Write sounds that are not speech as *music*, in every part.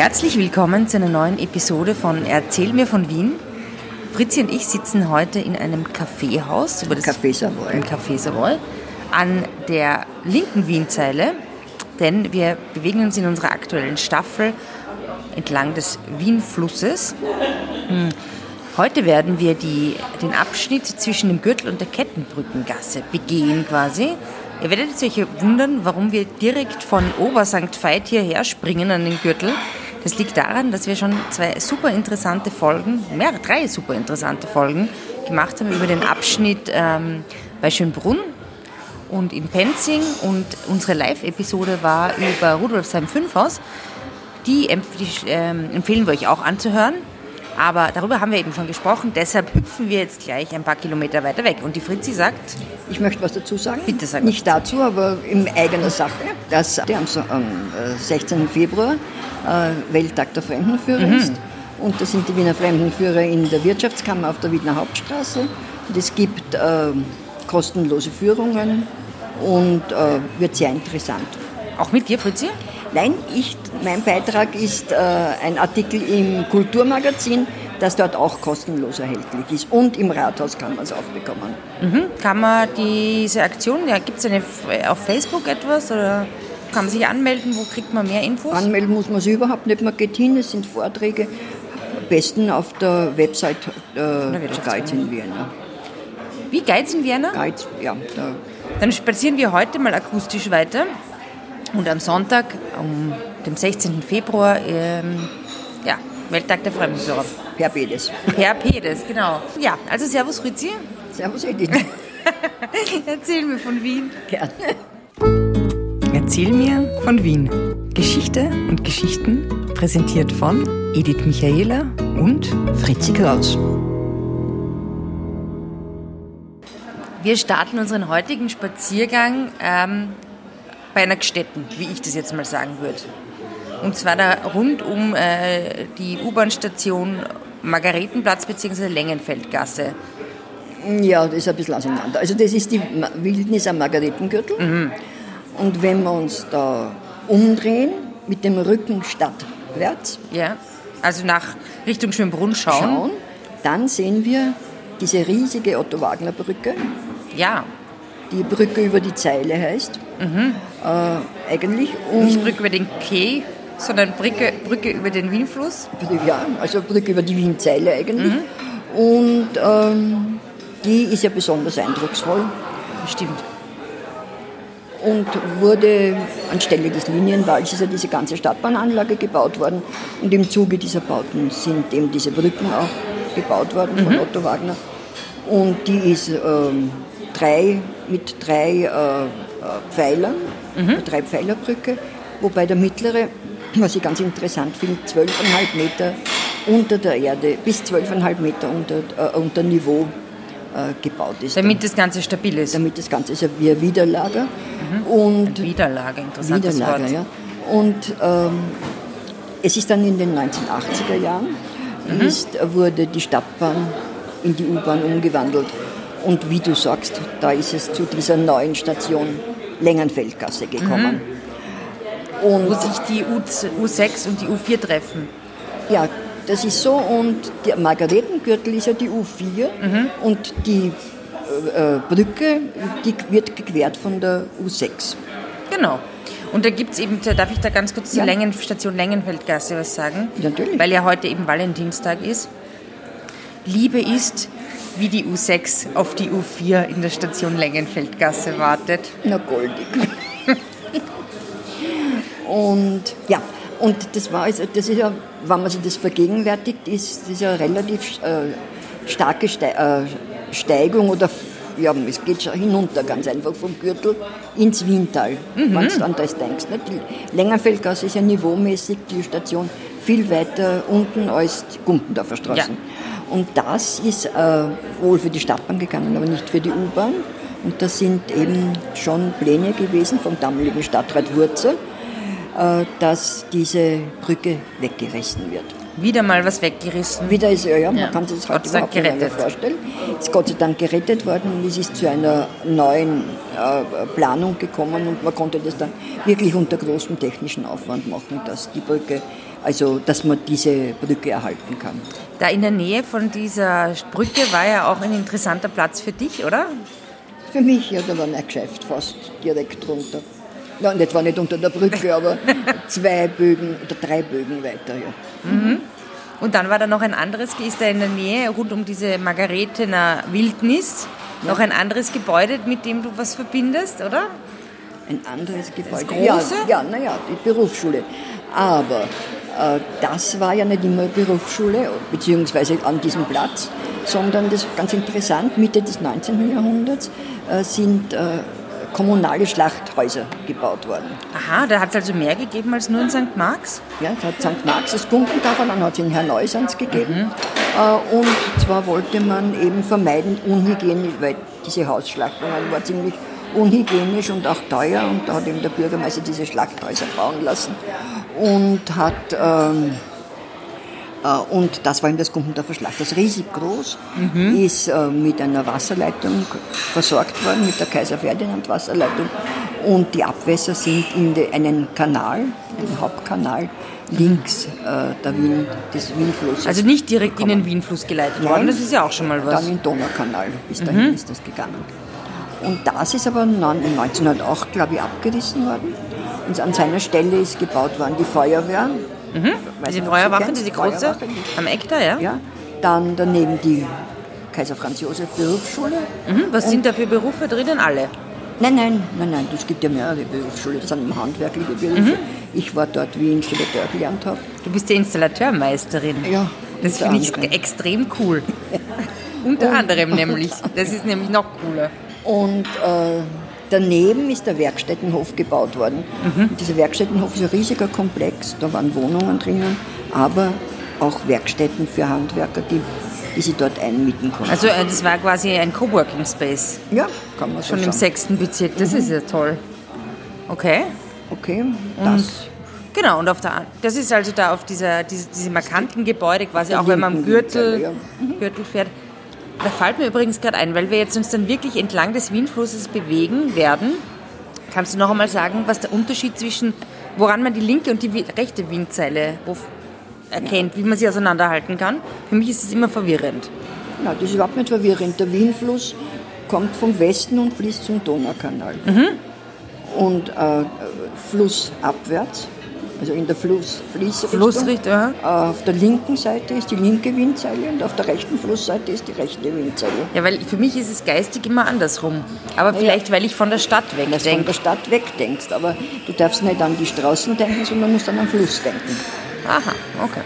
Herzlich willkommen zu einer neuen Episode von Erzähl mir von Wien. Fritzi und ich sitzen heute in einem Kaffeehaus über das Café Savoy. im Café Savoy an der linken Wienzeile, denn wir bewegen uns in unserer aktuellen Staffel entlang des Wienflusses. Hm. Heute werden wir die, den Abschnitt zwischen dem Gürtel und der Kettenbrückengasse begehen quasi. Ihr werdet euch wundern, warum wir direkt von Obersankt Veit hierher springen an den Gürtel. Das liegt daran, dass wir schon zwei super interessante Folgen, mehr, drei super interessante Folgen gemacht haben über den Abschnitt ähm, bei Schönbrunn und in Penzing und unsere Live-Episode war über Rudolfsheim 5 Haus. Die, empf die ähm, empfehlen wir euch auch anzuhören. Aber darüber haben wir eben schon gesprochen, deshalb hüpfen wir jetzt gleich ein paar Kilometer weiter weg. Und die Fritzi sagt, Ich möchte was dazu sagen. Bitte sag Nicht dazu, aber in eigener Sache, dass der am, So- am äh, 16. Februar äh, Welttag der Fremdenführer Mhm. ist. Und das sind die Wiener Fremdenführer in der Wirtschaftskammer auf der Wiener Hauptstraße. Und es gibt äh, kostenlose Führungen und äh, wird sehr interessant. auch mit dir, Fritzi? Nein, ich, mein Beitrag ist äh, ein Artikel im Kulturmagazin, das dort auch kostenlos erhältlich ist. Und im Rathaus kann man es auch bekommen. Mhm. Kann man diese Aktion, ja, gibt es F- auf Facebook etwas oder kann man sich anmelden? Wo kriegt man mehr Infos? Anmelden muss man sich überhaupt nicht, man geht hin, es sind Vorträge. Am besten auf der Website äh, der. Geiz in Vienna. Wie Geiz in Vienna? Geiz, ja, da, Dann spazieren wir heute mal akustisch weiter. Und am Sonntag, um dem 16. Februar, ähm, ja, Welttag der Fremdenführer. per Bedes. Per Pedes, genau. Ja, also Servus Fritzi. Servus Edith. *laughs* Erzähl mir von Wien. Gerne. Erzähl mir von Wien. Geschichte und Geschichten präsentiert von Edith Michaela und Fritzi Kraus. Wir starten unseren heutigen Spaziergang ähm, bei einer Gstetten, wie ich das jetzt mal sagen würde. Und zwar da rund um äh, die U-Bahn-Station Margaretenplatz bzw. Längenfeldgasse. Ja, das ist ein bisschen auseinander. Also das ist die Wildnis am Margaretengürtel. Und wenn wir uns da umdrehen, mit dem Rücken stadtwärts Ja? Also nach Richtung Schönbrunn schauen. schauen, dann sehen wir diese riesige Otto-Wagner-Brücke. Ja, Die Brücke über die Zeile heißt. Äh, eigentlich. nicht Und, Brücke über den Quai, sondern Brücke, Brücke über den Wienfluss. ja, also Brücke über die Wienzeile eigentlich. Und ähm, die ist ja besonders eindrucksvoll Stimmt. und wurde anstelle des Linienwalls ist ja diese ganze Stadtbahnanlage gebaut worden. Und im Zuge dieser Bauten sind eben diese Brücken auch gebaut worden von Otto Wagner. Und die ist ähm, drei, mit drei äh, äh, Pfeilern, eine Drei-Pfeiler-Brücke, wobei der mittlere, was ich ganz interessant finde, 12,5 Meter unter der Erde, bis 12,5 Meter unter, äh, unter Niveau äh, gebaut ist. Damit das Ganze stabil ist. damit das Ganze ist wie ein Widerlager. Und Widerlage, interessantes Widerlager, Wort. ja. Und ähm, es ist dann in den 1980er Jahren, ist, wurde die Stadtbahn in die U-Bahn umgewandelt. Und wie du sagst, da ist es zu dieser neuen Station Längenfeldgasse gekommen. Wo Und sich die U, U6 und die U4 treffen. ja, das ist so. Und der Margaretengürtel ist ja die U4 und die äh, äh, Brücke die wird gequert von der U6. Genau. Und da gibt es eben, da darf ich da ganz kurz zur Ja. Längenstation Längenfeldgasse was sagen? Natürlich. Weil ja heute eben Valentinstag ist. Liebe ist, wie die U6 auf die U4 in der Station Längenfeldgasse wartet. Na, goldig. und ja, und das war also, das ist ja, wenn man sich das vergegenwärtigt, ist das ja eine relativ äh, starke Ste äh, Steigung oder ja, es geht schon hinunter ganz einfach vom Gürtel ins Wiental, wenn du an das denkst. Nicht? Die Längerfeldgasse ist ja niveaumäßig die Station viel weiter unten als die Gumpendorfer Straße. Ja. Und das ist äh, wohl für die Stadtbahn gegangen, aber nicht für die U-Bahn. Und das sind eben schon Pläne gewesen vom damaligen Stadtrat Wurzel, äh, dass diese Brücke weggerissen wird. Wieder mal was weggerissen. Wieder ist er, ja, man Ja. kann sich das heute Dank überhaupt nicht mehr gerettet. vorstellen. Ist Gott sei Dank gerettet worden und es ist zu einer neuen äh, Planung gekommen und man konnte das dann wirklich unter großem technischen Aufwand machen, dass die Brücke, also dass man diese Brücke erhalten kann. Da in der Nähe von dieser Brücke war ja auch ein interessanter Platz für dich, oder? Für mich, ja, da war ein Geschäft fast direkt drunter. Ja, und das war nicht unter der Brücke, *laughs* aber zwei Bögen oder drei Bögen weiter, ja. Und dann war da noch ein anderes, ist da in der Nähe, rund um diese Margaretener Wildnis, noch ein anderes Gebäude, mit dem du was verbindest, oder? Ein anderes Gebäude. große? Ja, ja, naja, die Berufsschule. Aber das war ja nicht immer Berufsschule, beziehungsweise an diesem Platz, sondern das ist ganz interessant, Mitte des 19. Jahrhunderts äh, sind äh, kommunale Schlachthäuser gebaut worden. Aha, da hat es also mehr gegeben als nur in St. Marx? Ja, es hat St. Marx das Gumpentafel, dann hat es in Herrneusans gegeben. Äh, und zwar wollte man eben vermeiden, unhygienisch, weil diese Hausschlachtungen war ziemlich unhygienisch und auch teuer. Und da hat eben der Bürgermeister diese Schlachthäuser bauen lassen. Und hat... Ähm, äh, und das war eben das Gumpendorfer Schlachthaus, riesig groß, ist äh, mit einer Wasserleitung versorgt worden, mit der Kaiser Ferdinand Wasserleitung. Und die Abwässer sind in de, einen Kanal, einen Hauptkanal, links äh, der Wien, des Wienflusses. Also nicht direkt in gekommen. den Wienfluss geleitet worden, das ist ja auch schon mal was. Mhm. Dann in den Donaukanal, bis dahin ist das gegangen. Und das ist aber dann 1908, glaube ich, abgerissen worden. Und an seiner Stelle ist gebaut worden die Feuerwehr. Weiß Diese Feuerwache, diese große, die- am Eck da, ja? ja. Dann daneben die Kaiser Franz Josef Berufsschule. Mhm, was sind da für Berufe drinnen? Alle. Nein, nein, nein, nein, es gibt ja mehrere Berufsschulen, das sind handwerkliche Berufe. Mhm. Ich war dort, wie ich Installateur gelernt habe. Du bist die Installateurmeisterin. Ja, Das finde ich extrem cool. *laughs* Unter anderem nämlich. Das ist nämlich noch cooler. Und äh, daneben ist der Werkstättenhof gebaut worden. Mhm. Und dieser Werkstättenhof ist ein riesiger Komplex, da waren Wohnungen drinnen, aber auch Werkstätten für Handwerker, die, die sie dort einmieten konnten. Also äh, das war quasi ein Coworking Space. ja, kann man so Schon im sagen. sechsten Bezirk. Das ist ja toll. Okay. Okay, das. Genau, und auf der, das ist also da auf dieser, diese, diese markanten Gebäude, quasi auch wenn man am Gürtel, ja. Gürtel fährt. Da fällt mir übrigens gerade ein, weil wir jetzt uns dann wirklich entlang des Wienflusses bewegen werden. Kannst du noch einmal sagen, was der Unterschied zwischen, woran man die linke und die rechte Windseile wo- erkennt, wie man sie auseinanderhalten kann? Für mich ist es immer verwirrend. Na, das ist überhaupt nicht verwirrend. Der Wienfluss kommt vom Westen und fließt zum Donaukanal. Mhm. Und äh, flussabwärts, also in der Fluss Fließrichtung. Flussrichtung, ja. Auf der linken Seite ist die linke Windseile und auf der rechten Flussseite ist die rechte Windseile. Ja, weil für mich ist es geistig immer andersrum. Aber vielleicht, weil ich von der Stadt Wenn du von wegdenke. der Stadt wegdenkst, aber du darfst nicht an die Straßen denken, sondern musst an den Fluss denken. Aha, okay.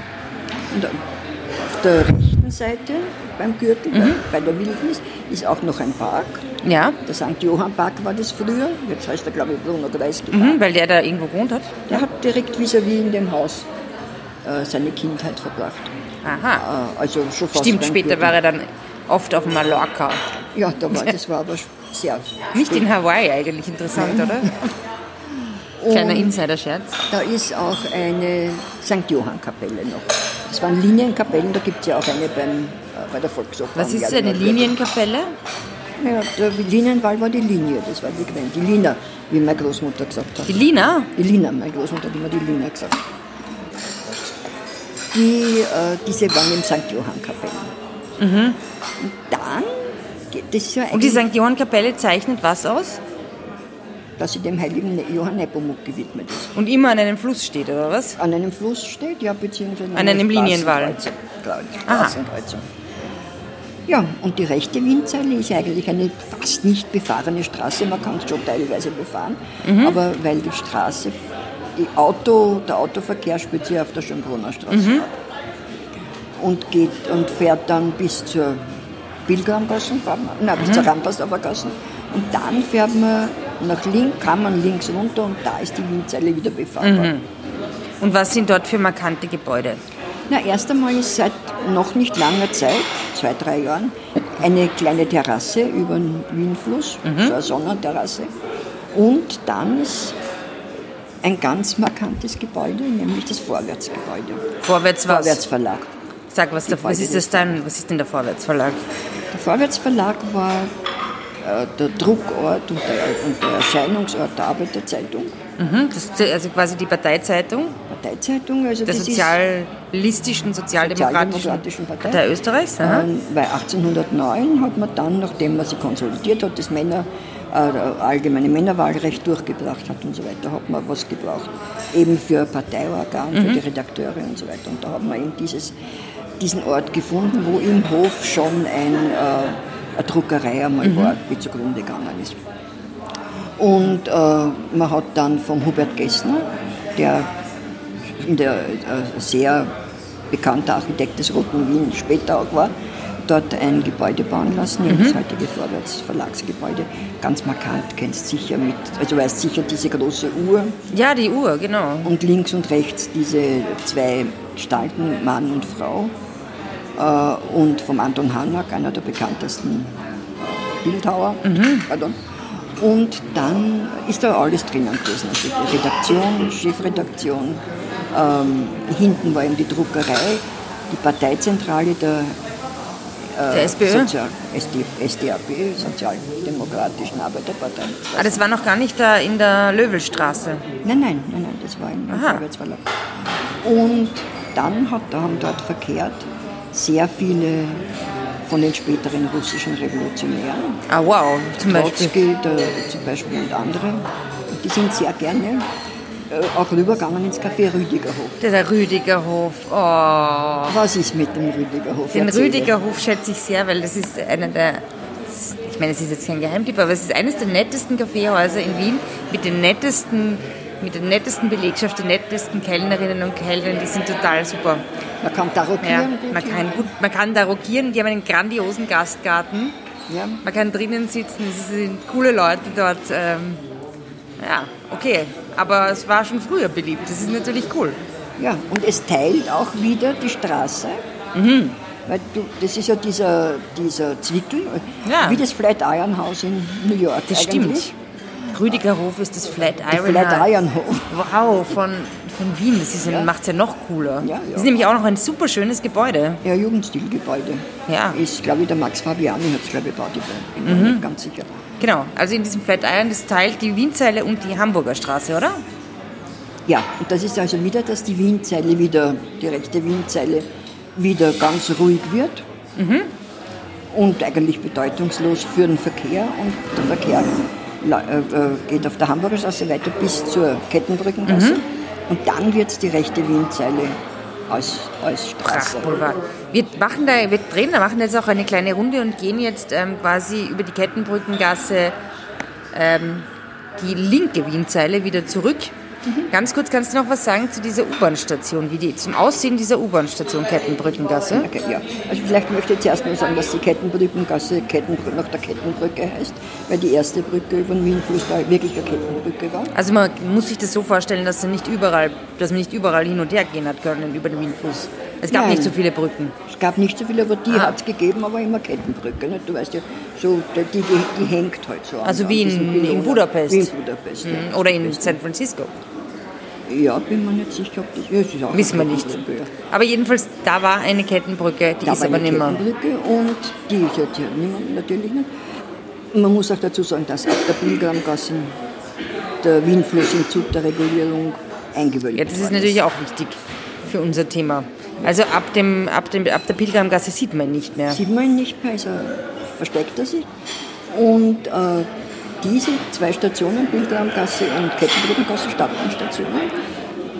Und auf der Seite beim Gürtel, bei, bei der Wildnis, ist auch noch ein Park. Ja, Der St. Johann Park war das früher, jetzt heißt er glaube ich Bruno Kreisky mhm, weil der da irgendwo gewohnt hat. Der hat direkt vis-à-vis in dem Haus äh, seine Kindheit verbracht. Aha. Äh, also schon fast Stimmt, später Gürtel. war er dann oft auf Mallorca. Ja, da war, *laughs* das war aber sehr... Nicht in Hawaii eigentlich interessant, oder? *laughs* Kleiner Insider-Scherz. Da ist auch eine St. Johann Kapelle noch. Das waren Linienkapellen, da gibt es ja auch eine beim, äh, bei der Volksoper. Was ist eine. Linienkapelle? Ja, der Linienwall war die Linie, das war die Grenze. Die Lina, wie meine Großmutter gesagt hat. Die Lina? Die Lina, meine Großmutter hat immer die Lina gesagt. Die, äh, diese waren im St. Johann Kapellen. Und dann, das ist ja Und die eigentlich, St. Johann-Kapelle zeichnet was aus? Dass sie dem heiligen Johann Nepomuk gewidmet ist. Und immer an einem Fluss steht, oder was? An einem Fluss steht, ja, beziehungsweise An einem Linienwall. Straßenkreuzung. Ja, und die rechte Windseile ist eigentlich eine fast nicht befahrene Straße. Man kann es schon teilweise befahren, Mhm. aber weil die Straße, die Auto, der Autoverkehr spielt sich auf der Schönbrunner Straße Mhm. ab. Und, geht, und fährt dann bis zur Pilgramgassen, nein, bis Mhm. zur Rampersdorfer Gassen. Und dann fährt man nach links, kann man links runter und da ist die Windseile wieder befahrbar. Mhm. Und was sind dort für markante Gebäude? Na, erst einmal ist seit noch nicht langer Zeit, zwei, drei Jahren, eine kleine Terrasse über den Wienfluss, so eine Sonnenterrasse. Und dann ist ein ganz markantes Gebäude, nämlich das Vorwärtsgebäude. Vorwärts was? Vorwärtsverlag. Sag, was, der, was ist das dann? Was ist denn der Vorwärtsverlag? Der Vorwärtsverlag war der Druckort und der, und der Erscheinungsort der Arbeiterzeitung. Mhm, das ist also quasi die Parteizeitung Parteizeitung, also der sozialistischen, sozialdemokratischen Sozialdemokratischen Partei. Partei Österreichs. Ähm, weil 1809 hat man dann, nachdem man sie konsolidiert hat, das Männer, äh, allgemeine Männerwahlrecht durchgebracht hat und so weiter, hat man was gebraucht. Eben für Parteiorgan, für die Redakteure und so weiter. Und da hat man eben dieses, diesen Ort gefunden, wo im Hof schon ein, äh, eine Druckerei einmal war, die zugrunde gegangen ist. Und äh, man hat dann vom Hubert Gessner, der, der äh, sehr bekannter Architekt des Roten Wien später auch war, dort ein Gebäude bauen lassen, nämlich das heutige Vorwärtsverlagsgebäude. Ganz markant, kennst sicher mit, also weißt sicher diese große Uhr Ja, die Uhr, genau. und links und rechts diese zwei Gestalten, Mann und Frau. Äh, und vom Anton Hanak, einer der bekanntesten Bildhauer. Pardon. Und dann ist da alles drinnen gewesen. Also die Redaktion, Chefredaktion, ähm, hinten war eben die Druckerei, die Parteizentrale der, äh, Der SPÖ? Sozial SD, SDAP, Sozialdemokratischen Arbeiterpartei. Ah, das war noch gar nicht da in der Löwelstraße. Nein, nein, nein, nein, das war im Aha. Vorwärtsverlag. Und dann hat, da haben dort verkehrt sehr viele von den späteren russischen Revolutionären. Ah, wow. Zum Beispiel. Trotzki der, zum Beispiel und andere. Und die sind sehr gerne äh, auch rübergegangen ins Café Rüdigerhof. Der Rüdigerhof. Oh. Was ist mit dem Rüdigerhof? Den Erzähle. Rüdigerhof schätze ich sehr, weil das ist einer der. Ich meine, es ist jetzt kein Geheimtipp, aber es ist eines der nettesten Kaffeehäuser in Wien mit den nettesten, mit der nettesten Belegschaft, den nettesten Kellnerinnen und Kellnern. Die sind total super. Man kann Ja, tarockieren. gut. man, kann gut, man kann da rokieren, die haben einen grandiosen Gastgarten. Ja. Man kann drinnen sitzen, es sind coole Leute dort. Ähm, ja, okay. Aber es war schon früher beliebt. Das ist natürlich cool. Ja, und es teilt auch wieder die Straße. Weil du, das ist ja dieser, dieser Zwickel, Ja. wie das Flatiron House in New York. Das eigentlich. stimmt. Rüdigerhof ist das Flatiron. Flatiron Hof. Wow, von, von Wien. Das ja. Macht es ja noch cooler. Ja, ja. Das ist nämlich auch noch ein super schönes Gebäude. Ja, Jugendstilgebäude. Ja. Ist, glaube ich, der Max Fabiani hat es, glaube ich, gebaut. Ich bin mir nicht ganz sicher. Genau, also in diesem Flatiron, das teilt die Wienzeile und die Hamburger Straße, oder? Ja, und das ist also wieder, dass die Wienzeile wieder, die rechte Wienzeile, wieder ganz ruhig wird. Und eigentlich bedeutungslos für den Verkehr. Und der Verkehr geht auf der Hamburger Straße weiter bis zur Kettenbrückengasse. Und dann wird die rechte Wienzeile als, als Straße. Prachtboulevard. Wir machen da, wir drehen, da machen jetzt auch eine kleine Runde und gehen jetzt ähm, quasi über die Kettenbrückengasse ähm, die linke Wienzeile wieder zurück. Mhm. Ganz kurz, kannst du noch was sagen zu dieser U-Bahn-Station, wie die, zum Aussehen dieser U-Bahn-Station Kettenbrückengasse? Okay, ja. Also vielleicht möchte ich zuerst nur sagen, dass die Kettenbrückengasse Kettenbrücke, nach der Kettenbrücke heißt, weil die erste Brücke über den Wienfluss da wirklich eine Kettenbrücke war. Also man muss sich das so vorstellen, dass, nicht überall, dass man nicht überall hin und her gehen hat können über den Wienfluss. Es gab Nein. nicht so viele Brücken. Es gab nicht so viele, aber die Ah. hat es gegeben, aber immer Kettenbrücke. Nicht? Du weißt ja, so, die, die, die hängt halt so an. Also an wie in- in. Budapest. Wie in Budapest, ja. Oder in San Francisco. Ja, bin mir nicht sicher, ob das... Ja, es ist auch Wissen wir nicht. Aber jedenfalls, da war eine Kettenbrücke, die Da ist war aber eine nicht mehr. Kettenbrücke und die ist jetzt ja nicht mehr, natürlich nicht. Man muss auch dazu sagen, dass ab der Pilgramgasse der Wienfluss im Zug der Regulierung eingewölbt Ja, das ist natürlich auch wichtig für unser Thema. Also ab, dem, ab, dem, ab der Pilgramgasse sieht man ihn nicht mehr. Sieht man ihn nicht mehr, also versteckt er sich. Und äh, diese zwei Stationen, Pilgramgasse und Kettenbrückengasse, Stadtbahnstationen,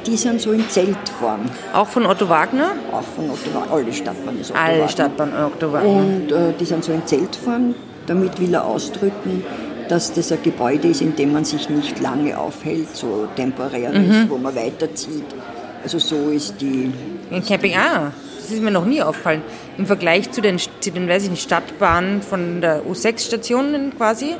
die sind so in Zeltform. Auch von Otto Wagner? Auch von Otto Wagner, alle Stadtbahnen ist Otto Alle Wagner. Stadtbahn Otto Wagner. Und äh, die sind so in Zeltform. Damit will er ausdrücken, dass das ein Gebäude ist, in dem man sich nicht lange aufhält, so temporäres, Mhm. wo man weiterzieht. Also so ist die In Camping, ah, das ist mir noch nie aufgefallen. Im Vergleich zu den, zu den weiß ich nicht, Stadtbahnen von der U6-Stationen quasi.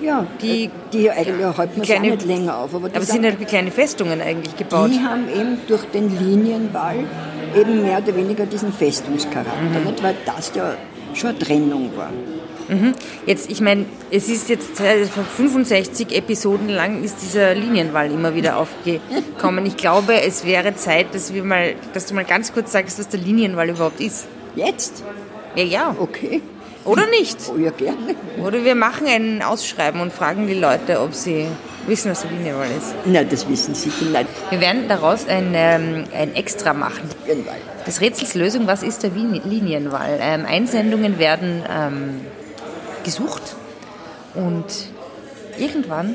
Ja, Die- äh, die eigentlich halten auch kleine- nicht länger auf. Aber, Aber sind- sind halt wie kleine Festungen eigentlich gebaut. Die haben eben durch den Linienwall eben mehr oder weniger diesen Festungscharakter, Mhm. nicht? weil das ja schon eine Trennung war. Jetzt, ich meine, es ist jetzt äh, 65 Episoden lang ist dieser Linienwall immer wieder aufgekommen. Ich glaube, es wäre Zeit, dass wir mal, dass du mal ganz kurz sagst, was der Linienwall überhaupt ist. Jetzt? Ja, ja. Okay. Oder nicht? Oh ja, gerne. Oder wir machen ein Ausschreiben und fragen die Leute, ob sie wissen, was der Linienwall ist. Nein, das wissen Sie vielleicht. Wir werden daraus ein, ähm, ein Extra machen. Das Rätsels Lösung, was ist der Wien- Linienwall? Ähm, Einsendungen werden ähm, gesucht und irgendwann,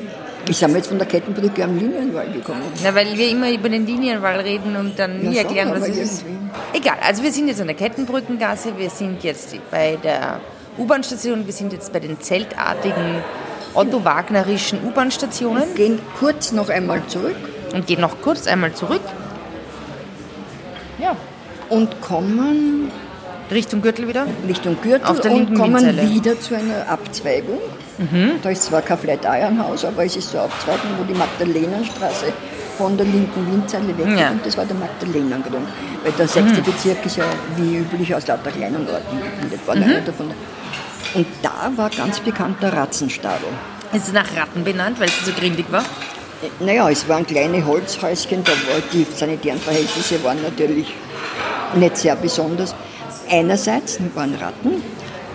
Ich sind wir jetzt von der Kettenbrücke am Linienwall gekommen. na, weil wir immer über den Linienwall reden und dann Ja, nie erklären, was es ist. Egal, also wir sind jetzt an der Kettenbrückengasse, wir sind jetzt bei der U-Bahn-Station, wir sind jetzt bei den zeltartigen Otto-Wagnerischen U-Bahn-Stationen Gehen kurz noch einmal zurück und gehen noch kurz einmal zurück. Ja. und kommen Richtung Gürtel wieder. Richtung Gürtel Auf der und kommen Windzelle. wieder zu einer Abzweigung. Da ist zwar kein Flatironhaus, aber es ist so eine Abzweigung, wo die Magdalenenstraße von der linken Windzeile weggeht Ja. und das war der Magdalenengrund. Weil der sechste Bezirk ist ja wie üblich aus lauter kleinen Orten gebildet worden. einer davon. Und da war ganz bekannt der Ratzenstadel. Es ist nach Ratten benannt, weil es so grindig war. Naja, es waren kleine Holzhäuschen, da war die sanitären Verhältnisse waren natürlich nicht sehr besonders. Einerseits waren Ratten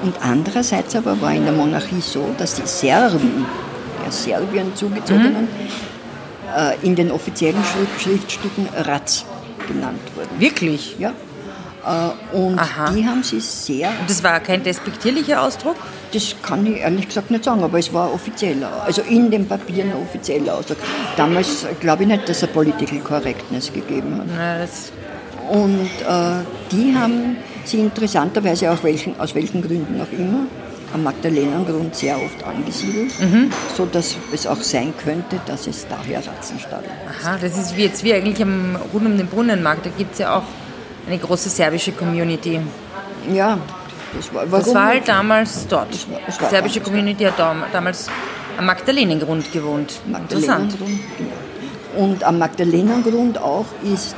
und andererseits aber war in der Monarchie so, dass die Serben, der Serbien zugezogenen, äh, in den offiziellen Schrift- Schriftstücken Ratz genannt wurden. Wirklich? Ja? Äh, und Aha. die haben sie sehr Und das war kein despektierlicher Ausdruck? Das kann ich ehrlich gesagt nicht sagen, aber es war offizieller, also in den Papieren offizieller Ausdruck. Damals glaube ich nicht, dass es Political Correctness gegeben hat. Na, Und äh, die haben sie interessanterweise aus welchen, aus welchen Gründen auch immer am Magdalenengrund sehr oft angesiedelt, so dass es auch sein könnte, dass es daher Ratzenstall ist. aha, das ist wie jetzt wie eigentlich am, rund um den Brunnenmarkt. Da gibt es ja auch eine große serbische Community. Ja, das war, warum? Das war halt damals dort. war- das Die serbische Community hat dam- damals am Magdalenengrund gewohnt. Interessant. Magdalenengrund, genau. Und am Magdalenengrund auch ist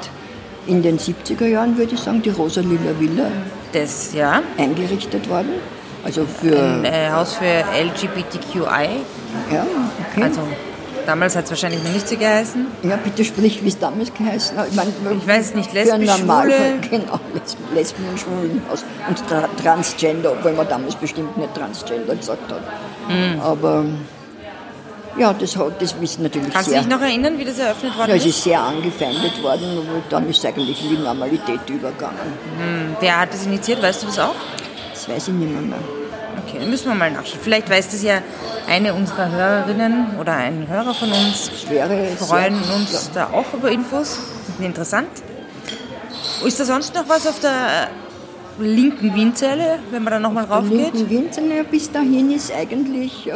in den 70er Jahren, würde ich sagen, die Rosa-Lila Villa Das, ja. eingerichtet worden. Also für, Ein äh, Haus für LGBTQI. ja, okay. Also damals hat es wahrscheinlich noch nicht so geheißen. ja, bitte sprich, wie es damals geheißen hat. Ich, mein, Ich weiß nicht, Normalfall- Schwule. Genau, Lesben, Lesben und Schwulen aus. Und tra Transgender, obwohl man damals bestimmt nicht Transgender gesagt hat. Mhm. Aber ja, das, hat, das ist natürlich Kannst du sehr... dich noch erinnern, wie das eröffnet worden ja, es ist? ist sehr angefeindet worden, aber dann ist es eigentlich in die Normalität übergegangen. Wer hat das initiiert? Weißt du das auch? Das weiß ich nicht mehr. mehr. Okay, müssen wir mal nachschauen. Vielleicht weiß das ja eine unserer Hörerinnen oder ein Hörer von uns. Wäre Wir freuen sehr, uns da auch über Infos. Interessant. Ist da sonst noch was auf der linken Wienzelle, wenn man da nochmal Der raufgeht? linken Winzerne bis dahin ist eigentlich äh,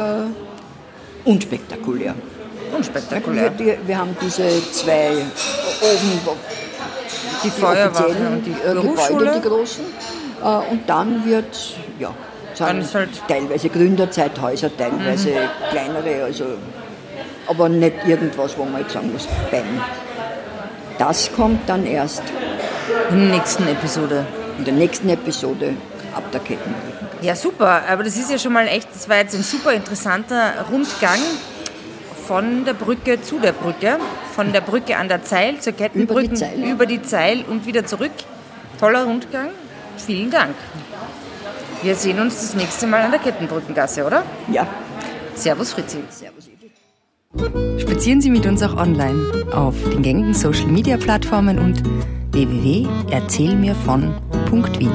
unspektakulär. Unspektakulär. Wir, wir haben diese zwei oben Die die Feuerwache und die äh, Gebäude, die großen. Äh, und dann wird, ja, Ist halt- teilweise Gründerzeithäuser, teilweise kleinere, also, aber nicht irgendwas, wo man jetzt sagen muss, bam. Das kommt dann erst In der nächsten Episode. in der nächsten Episode ab der Kettenbrücke. Ja, super. Aber das ist ja schon mal echt, das war jetzt ein super interessanter Rundgang von der Brücke zu der Brücke, von der Brücke an der Zeil zur Kettenbrücke, Über die Zeil. über die Zeil und wieder zurück. Toller Rundgang. Vielen Dank. Wir sehen uns das nächste Mal an der Kettenbrückengasse, oder? Ja, Servus Fritzi. servus Edith. Spazieren Sie mit uns auch online auf den gängigen Social Media Plattformen und www.erzählmirvon.wien.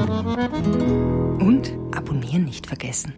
Und abonnieren nicht vergessen.